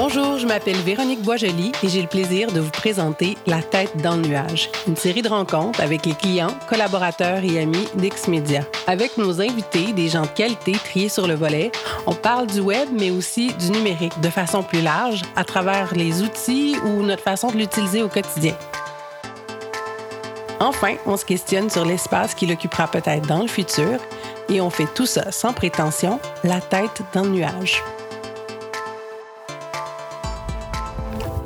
Bonjour, je m'appelle Véronique Boisjoli et j'ai le plaisir de vous présenter La tête dans le nuage, une série de rencontres avec les clients, collaborateurs et amis d'Exmedia. Avec nos invités, des gens de qualité triés sur le volet, on parle du web mais aussi du numérique de façon plus large à travers les outils ou notre façon de l'utiliser au quotidien. Enfin, on se questionne sur l'espace qu'il occupera peut-être dans le futur et on fait tout ça sans prétention, la tête dans le nuage.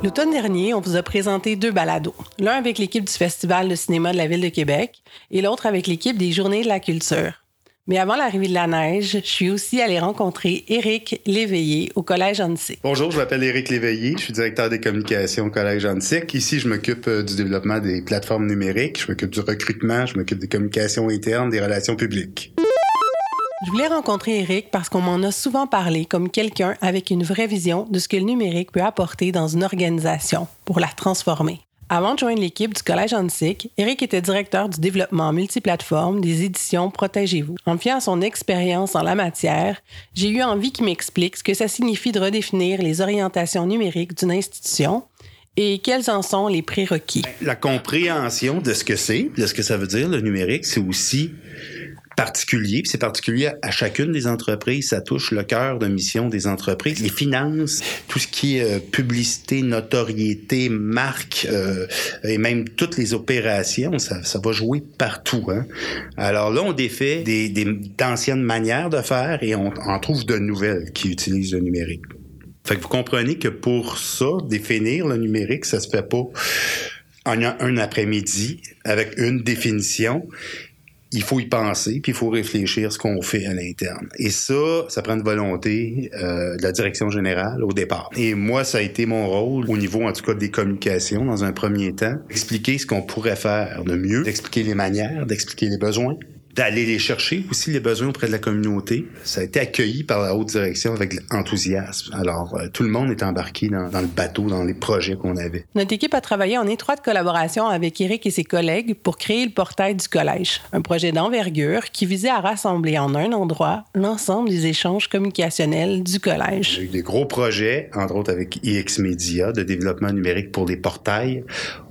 L'automne dernier, on vous a présenté deux balados. L'un avec l'équipe du Festival de cinéma de la Ville de Québec et l'autre avec l'équipe des Journées de la culture. Mais avant l'arrivée de la neige, je suis aussi allé rencontrer Éric Léveillé au Collège Annecy. Bonjour, je m'appelle Éric Léveillé, je suis directeur des communications au Collège Annecy. Ici, je m'occupe euh, du développement des plateformes numériques, je m'occupe du recrutement, je m'occupe des communications internes, des relations publiques. Je voulais rencontrer Eric parce qu'on m'en a souvent parlé comme quelqu'un avec une vraie vision de ce que le numérique peut apporter dans une organisation pour la transformer. Avant de joindre l'équipe du Collège Antique, Eric était directeur du développement multiplateforme des éditions Protégez-vous. En fiant à son expérience en la matière, j'ai eu envie qu'il m'explique ce que ça signifie de redéfinir les orientations numériques d'une institution et quels en sont les prérequis. La compréhension de ce que c'est, de ce que ça veut dire le numérique, c'est aussi particulier, c'est particulier à chacune des entreprises, ça touche le cœur de mission des entreprises, les finances, tout ce qui est euh, publicité, notoriété, marque euh, et même toutes les opérations, ça, ça va jouer partout. Hein? Alors là, on défait des, des d'anciennes manières de faire et on en trouve de nouvelles qui utilisent le numérique. Fait que vous comprenez que pour ça, définir le numérique, ça se fait pas en un après-midi avec une définition il faut y penser, puis il faut réfléchir ce qu'on fait à l'interne. Et ça, ça prend une volonté euh, de la direction générale au départ. Et moi, ça a été mon rôle, au niveau en tout cas des communications, dans un premier temps, expliquer ce qu'on pourrait faire de mieux, d'expliquer les manières, d'expliquer les besoins, d'aller les chercher aussi les besoins auprès de la communauté. Ça a été accueilli par la haute direction avec enthousiasme. Alors, euh, tout le monde est embarqué dans, dans, le bateau, dans les projets qu'on avait. Notre équipe a travaillé en étroite collaboration avec Eric et ses collègues pour créer le portail du collège, un projet d'envergure qui visait à rassembler en un endroit l'ensemble des échanges communicationnels du collège. A eu des gros projets, entre autres avec IX Media, de développement numérique pour des portails.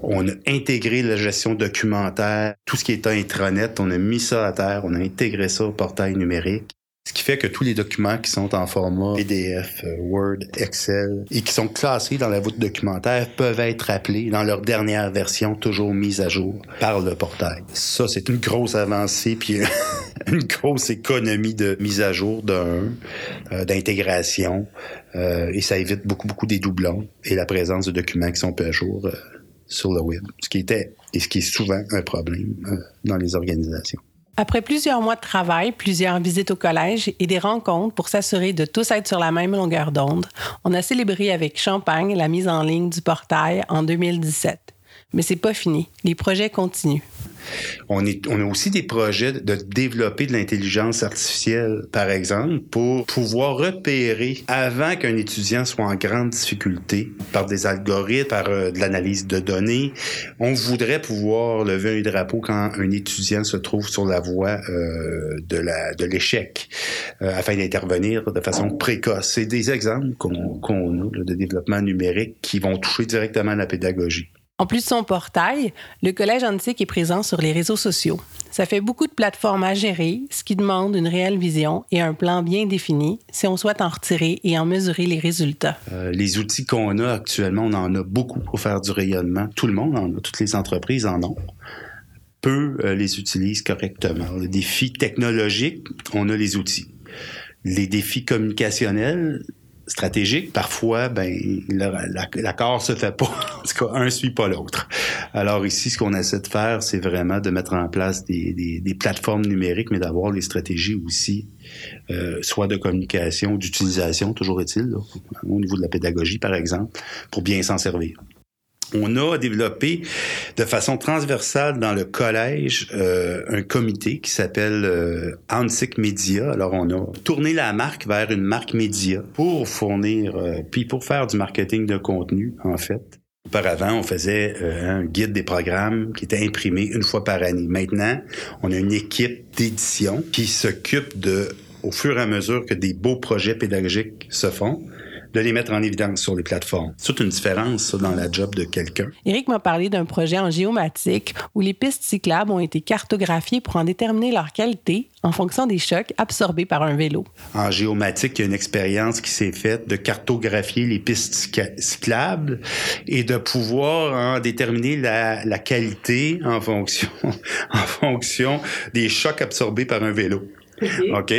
On a intégré la gestion documentaire, tout ce qui est intranet, on a mis ça à on a intégré ça au portail numérique. Ce qui fait que tous les documents qui sont en format PDF, euh, Word, Excel et qui sont classés dans la voûte documentaire peuvent être appelés dans leur dernière version, toujours mise à jour par le portail. Ça, c'est une grosse avancée puis une grosse économie de mise à jour d'un, euh, d'intégration euh, et ça évite beaucoup, beaucoup des doublons et la présence de documents qui sont peu à jour sur le web, ce qui était et ce qui est souvent un problème dans les organisations. Après plusieurs mois de travail, plusieurs visites au collège et des rencontres pour s'assurer de tous être sur la même longueur d'onde, on a célébré avec champagne la mise en ligne du portail en 2017. Mais c'est pas fini. Les projets continuent. On, a aussi des projets de développer de l'intelligence artificielle, par exemple, pour pouvoir repérer avant qu'un étudiant soit en grande difficulté par des algorithmes, par euh, de l'analyse de données. On voudrait pouvoir lever un drapeau quand un étudiant se trouve sur la voie euh, de l'échec euh, afin d'intervenir de façon précoce. C'est des exemples qu'on qu'on a de développement numérique qui vont toucher directement la pédagogie. En plus de son portail, le Collège Antique est présent sur les réseaux sociaux. Ça fait beaucoup de plateformes à gérer, ce qui demande une réelle vision et un plan bien défini si on souhaite en retirer et en mesurer les résultats. Euh, les outils qu'on a actuellement, on en a beaucoup pour faire du rayonnement. Tout le monde en a, toutes les entreprises en ont. Peu euh, les utilisent correctement. Les défis technologiques, on a les outils. Les défis communicationnels, stratégique, parfois, ben, l'accord se fait pas. En tout cas, un suit pas l'autre. Alors ici, ce qu'on essaie de faire, c'est vraiment de mettre en place des, des, des plateformes numériques, mais d'avoir les stratégies aussi, euh, soit de communication, d'utilisation, toujours est-il, au niveau de la pédagogie, par exemple, pour bien s'en servir on a développé de façon transversale dans le collège euh, un comité qui s'appelle euh, Ansic Media. Alors on a tourné la marque vers une marque média pour fournir, euh, puis pour faire du marketing de contenu en fait. Auparavant, on faisait euh, un guide des programmes qui était imprimé une fois par année. Maintenant, on a une équipe d'édition qui s'occupe de, au fur et à mesure que des beaux projets pédagogiques se font, de les mettre en évidence sur les plateformes. C'est toute une différence, ça, dans la job de quelqu'un. Éric m'a parlé d'un projet en géomatique où les pistes cyclables ont été cartographiées pour en déterminer leur qualité en fonction des chocs absorbés par un vélo. En géomatique, il y a une expérience qui s'est faite de cartographier les pistes cyclables et de pouvoir en déterminer la, la qualité en fonction, en fonction des chocs absorbés par un vélo. OK?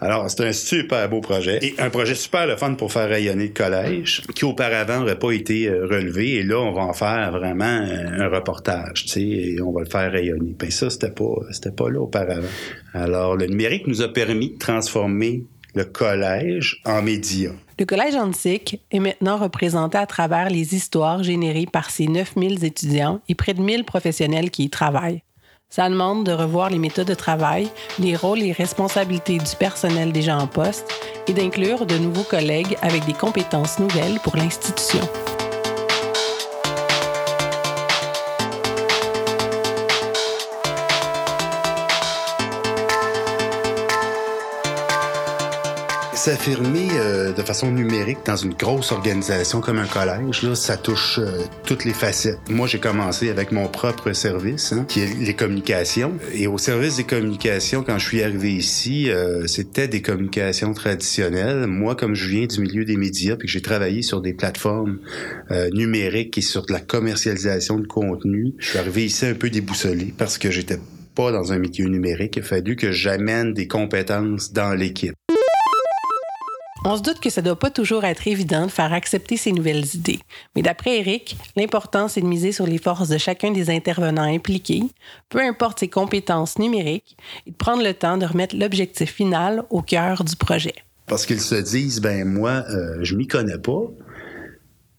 Alors, c'est un super beau projet. Et un projet super le fun pour faire rayonner le collège, qui auparavant n'aurait pas été euh, relevé. Et là, on va en faire vraiment euh, un reportage, tu sais, et on va le faire rayonner. Ben ça, c'était pas, c'était pas là auparavant. Alors, le numérique nous a permis de transformer le collège en média. Le collège antique est maintenant représenté à travers les histoires générées par ses 9000 étudiants et près de 1000 professionnels qui y travaillent. Ça demande de revoir les méthodes de travail, les rôles et responsabilités du personnel déjà en poste et d'inclure de nouveaux collègues avec des compétences nouvelles pour l'institution. S'affirmer euh, de façon numérique dans une grosse organisation comme un collège, là, ça touche euh, toutes les facettes. Moi, j'ai commencé avec mon propre service, hein, qui est les communications. Et au service des communications, quand je suis arrivé ici, euh, c'était des communications traditionnelles. Moi, comme je viens du milieu des médias, puis que j'ai travaillé sur des plateformes numériques et sur de la commercialisation de contenu, je suis arrivé ici un peu déboussolé parce que j'étais pas dans un milieu numérique. Il a fallu que j'amène des compétences dans l'équipe. On se doute que ça ne doit pas toujours être évident de faire accepter ces nouvelles idées. Mais d'après Eric, l'important, c'est de miser sur les forces de chacun des intervenants impliqués, peu importe ses compétences numériques, et de prendre le temps de remettre l'objectif final au cœur du projet. Parce qu'ils se disent, ben moi, euh, je m'y connais pas.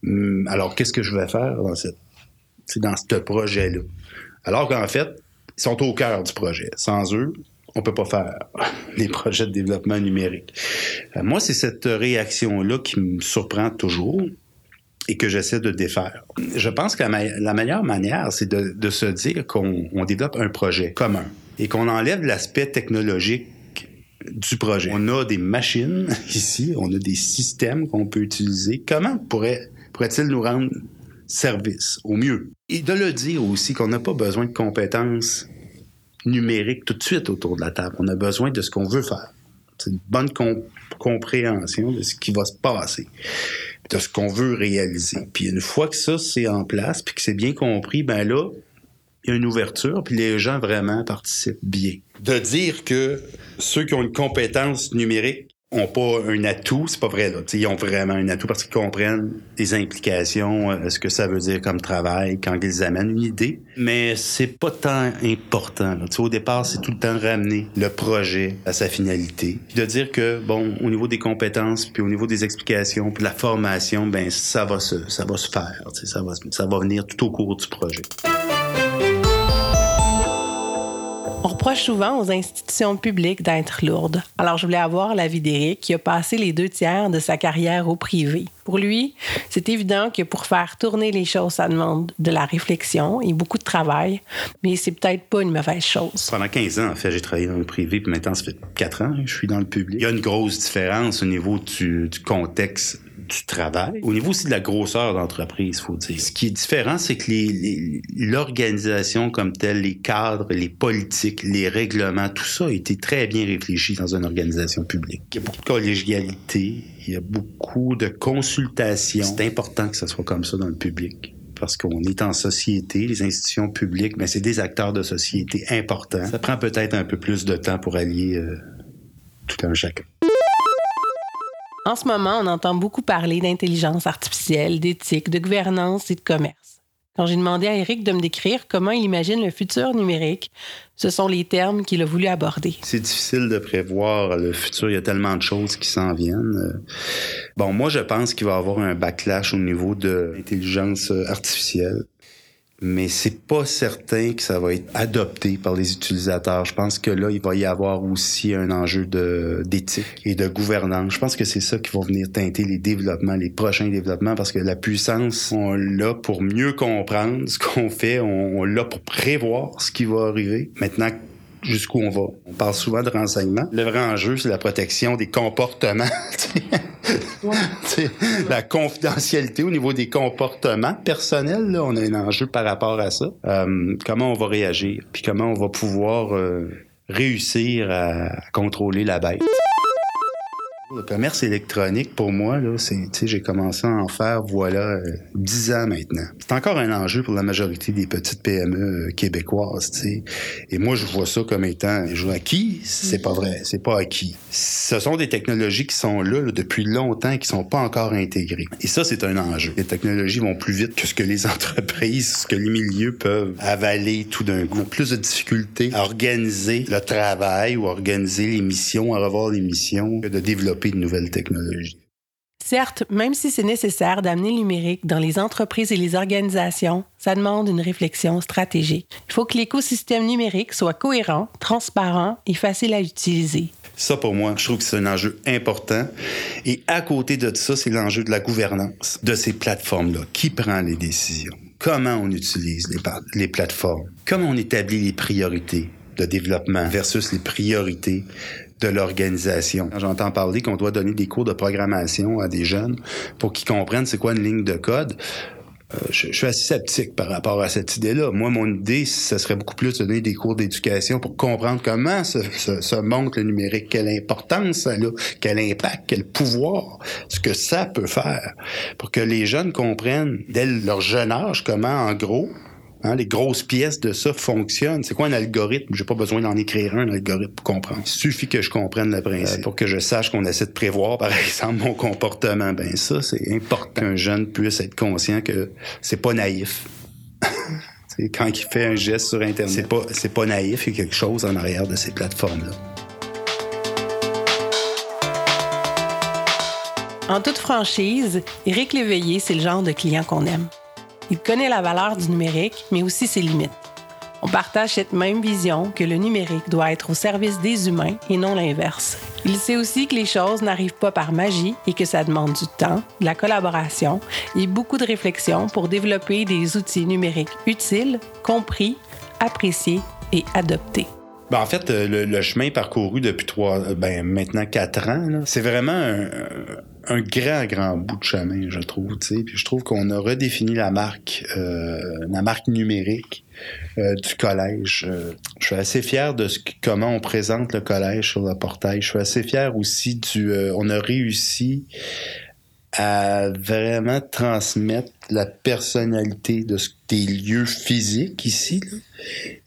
Hum, alors, qu'est-ce que je vais faire dans, dans ce projet-là? Alors qu'en fait, ils sont au cœur du projet. Sans eux, on peut pas faire des projets de développement numérique. Euh, moi, c'est cette réaction-là qui me surprend toujours et que j'essaie de défaire. Je pense que la, meilleure manière, c'est de, se dire qu'on développe un projet commun et qu'on enlève l'aspect technologique du projet. On a des machines ici, on a des systèmes qu'on peut utiliser. Comment pourrait, pourrait-il nous rendre service au mieux? Et de le dire aussi qu'on n'a pas besoin de compétences numérique tout de suite autour de la table. On a besoin de ce qu'on veut faire. C'est une bonne compréhension de ce qui va se passer, de ce qu'on veut réaliser. Puis une fois que ça, c'est en place, puis que c'est bien compris, ben là, il y a une ouverture, puis les gens vraiment participent bien. De dire que ceux qui ont une compétence numérique ont pas un atout, c'est pas vrai. Là. ils ont vraiment un atout parce qu'ils comprennent les implications, euh, ce que ça veut dire comme travail quand ils amènent une idée. Mais c'est pas tant important. Au départ, c'est tout le temps ramener le projet à sa finalité. Puis de dire que, bon, au niveau des compétences, puis au niveau des explications, puis de la formation, ben ça va se, ça va se faire. Ça va, ça va venir tout au cours du projet. On reproche souvent aux institutions publiques d'être lourdes. Alors, je voulais avoir l'avis d'Éric, qui a passé les deux tiers de sa carrière au privé. Pour lui, c'est évident que pour faire tourner les choses, ça demande de la réflexion et beaucoup de travail, mais c'est peut-être pas une mauvaise chose. Pendant 15 ans, en fait, j'ai travaillé dans le privé, puis maintenant, ça fait 4 ans que je suis dans le public. Il y a une grosse différence au niveau du, du contexte du travail. Au niveau aussi de la grosseur d'entreprise, faut dire. Ce qui est différent, c'est que l'organisation comme telle, les cadres, les politiques, les règlements, tout ça a été très bien réfléchi dans une organisation publique. Il y a beaucoup de collégialité, il y a beaucoup de consultations. C'est important que ça soit comme ça dans le public parce qu'on est en société, les institutions publiques, mais c'est des acteurs de société importants. Ça prend peut-être un peu plus de temps pour allier euh, tout un chacun. En ce moment, on entend beaucoup parler d'intelligence artificielle, d'éthique, de gouvernance et de commerce. Quand j'ai demandé à Eric de me décrire comment il imagine le futur numérique, ce sont les termes qu'il a voulu aborder. C'est difficile de prévoir le futur. Il y a tellement de choses qui s'en viennent. Bon, moi, je pense qu'il va y avoir un backlash au niveau de l'intelligence artificielle mais c'est pas certain que ça va être adopté par les utilisateurs. Je pense que là, il va y avoir aussi un enjeu de, d'éthique et de gouvernance. Je pense que c'est ça qui va venir teinter les développements, les prochains développements, parce que la puissance, on l'a pour mieux comprendre ce qu'on fait, on, l'a pour prévoir ce qui va arriver. Maintenant, jusqu'où on va. On parle souvent de renseignement. Le vrai enjeu, c'est la protection des comportements. la confidentialité au niveau des comportements personnels, là, on a un enjeu par rapport à ça. Euh, comment on va réagir, puis comment on va pouvoir euh, réussir à contrôler la bête. Le commerce électronique, pour moi, là, j'ai commencé à en faire, voilà, euh, dix ans maintenant. C'est encore un enjeu pour la majorité des petites PME euh, québécoises, tu Et moi, je vois ça comme étant acquis. C'est pas vrai. C'est pas acquis. Ce sont des technologies qui sont là, depuis longtemps qui sont pas encore intégrées. Et ça, c'est un enjeu. Les technologies vont plus vite que ce que les entreprises, ce que les milieux peuvent avaler tout d'un coup. Plus de difficultés à organiser le travail ou organiser les missions, à revoir les missions, que de développer de nouvelles technologies. Certes, même si c'est nécessaire d'amener le numérique dans les entreprises et les organisations, ça demande une réflexion stratégique. Il faut que l'écosystème numérique soit cohérent, transparent et facile à utiliser. Ça, pour moi, je trouve que c'est un enjeu important. Et à côté de ça, c'est l'enjeu de la gouvernance de ces plateformes-là. Qui prend les décisions? Comment on utilise les, les plateformes? Comment on établit les priorités de développement versus les priorités de l'organisation. J'entends parler qu'on doit donner des cours de programmation à des jeunes pour qu'ils comprennent c'est quoi une ligne de code. Euh, je, suis assez sceptique par rapport à cette idée-là. Moi, mon idée, ce serait beaucoup plus de donner des cours d'éducation pour comprendre comment se, se, montre le numérique, quelle importance ça a, quel impact, quel pouvoir, ce que ça peut faire, pour que les jeunes comprennent dès leur jeune âge comment, en gros, Hein, les grosses pièces de ça fonctionnent. C'est quoi un algorithme? J'ai pas besoin d'en écrire un, un algorithme pour comprendre. Il suffit que je comprenne le principe. pour que je sache qu'on essaie de prévoir, par exemple, mon comportement. Ben ça, c'est important qu'un jeune puisse être conscient que c'est pas naïf. quand il fait un geste sur Internet, c'est pas, c'est pas naïf, il y a quelque chose en arrière de ces plateformes-là. En toute franchise, Éric Léveillé, c'est le genre de client qu'on aime. Il connaît la valeur du numérique, mais aussi ses limites. On partage cette même vision que le numérique doit être au service des humains et non l'inverse. Il sait aussi que les choses n'arrivent pas par magie et que ça demande du temps, de la collaboration et beaucoup de réflexion pour développer des outils numériques utiles, compris, appréciés et adoptés. Ben, en fait, euh, le, chemin parcouru depuis trois, euh, ben, maintenant quatre ans, c'est vraiment un, un, grand, grand bout de chemin, je trouve. Puis je trouve qu'on a redéfini la marque, euh, la marque numérique du collège. je suis assez fier de ce, comment on présente le collège sur le portail. Je suis assez fier aussi du. on a réussi à vraiment transmettre la personnalité de des lieux physiques ici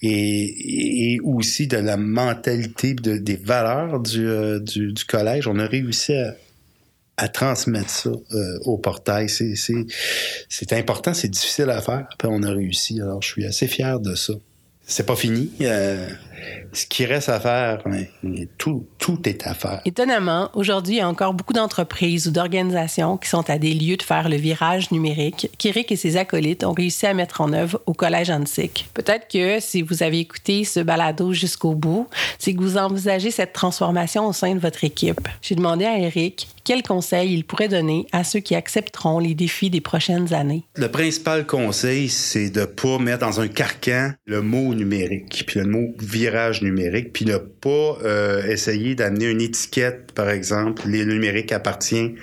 et, aussi de la mentalité de, des valeurs du, euh, du, du, collège. On a réussi à, à transmettre ça euh, au portail. C'est important, c'est difficile à faire. Puis on a réussi. Alors je suis assez fier de ça. C'est pas fini. Euh, ce qui reste à faire, tout, tout est à faire. Étonnamment, aujourd'hui, il y a encore beaucoup d'entreprises ou d'organisations qui sont à des lieux de faire le virage numérique qu'Éric et ses acolytes ont réussi à mettre en œuvre au Collège Antique. Peut-être que si vous avez écouté ce balado jusqu'au bout, c'est que vous envisagez cette transformation au sein de votre équipe. J'ai demandé à Éric quels conseils il pourrait donner à ceux qui accepteront les défis des prochaines années. Le principal conseil, c'est de ne pas mettre dans un carcan le mot numérique, puis le mot virage numérique, puis ne pas euh, essayer d'amener une étiquette, par exemple, le numérique appartient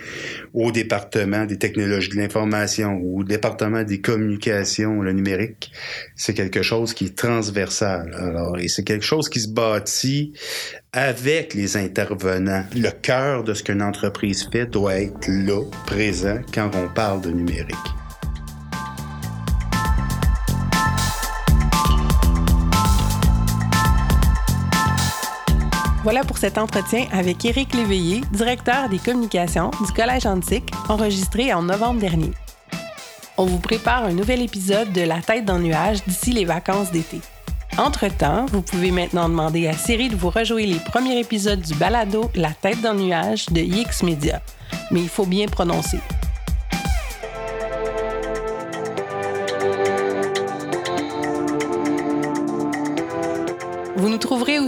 au département des technologies de l'information ou au département des communications, le numérique, c'est quelque chose qui est transversal. Alors, et c'est quelque chose qui se bâtit avec les intervenants. Le cœur de ce qu'une entreprise fait doit être là, présent, quand on parle de numérique. Voilà pour cet entretien avec Éric Léveillé, directeur des communications du Collège Antique, enregistré en novembre dernier. On vous prépare un nouvel épisode de La tête dans le nuage d'ici les vacances d'été. Entre-temps, vous pouvez maintenant demander à Siri de vous rejouer les premiers épisodes du balado La tête dans le nuage de X Media. Mais il faut bien prononcer.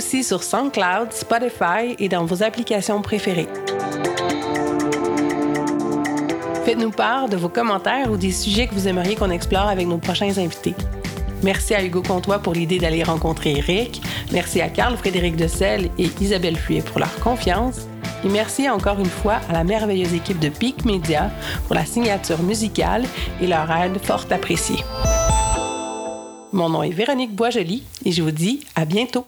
Aussi sur SoundCloud, Spotify et dans vos applications préférées. Faites-nous part de vos commentaires ou des sujets que vous aimeriez qu'on explore avec nos prochains invités. Merci à Hugo Comtois pour l'idée d'aller rencontrer Eric. Merci à Carl Frédéric Decel et Isabelle Fuyet pour leur confiance. Et merci encore une fois à la merveilleuse équipe de Peak Media pour la signature musicale et leur aide fort appréciée. Mon nom est Véronique Boisjoli et je vous dis à bientôt.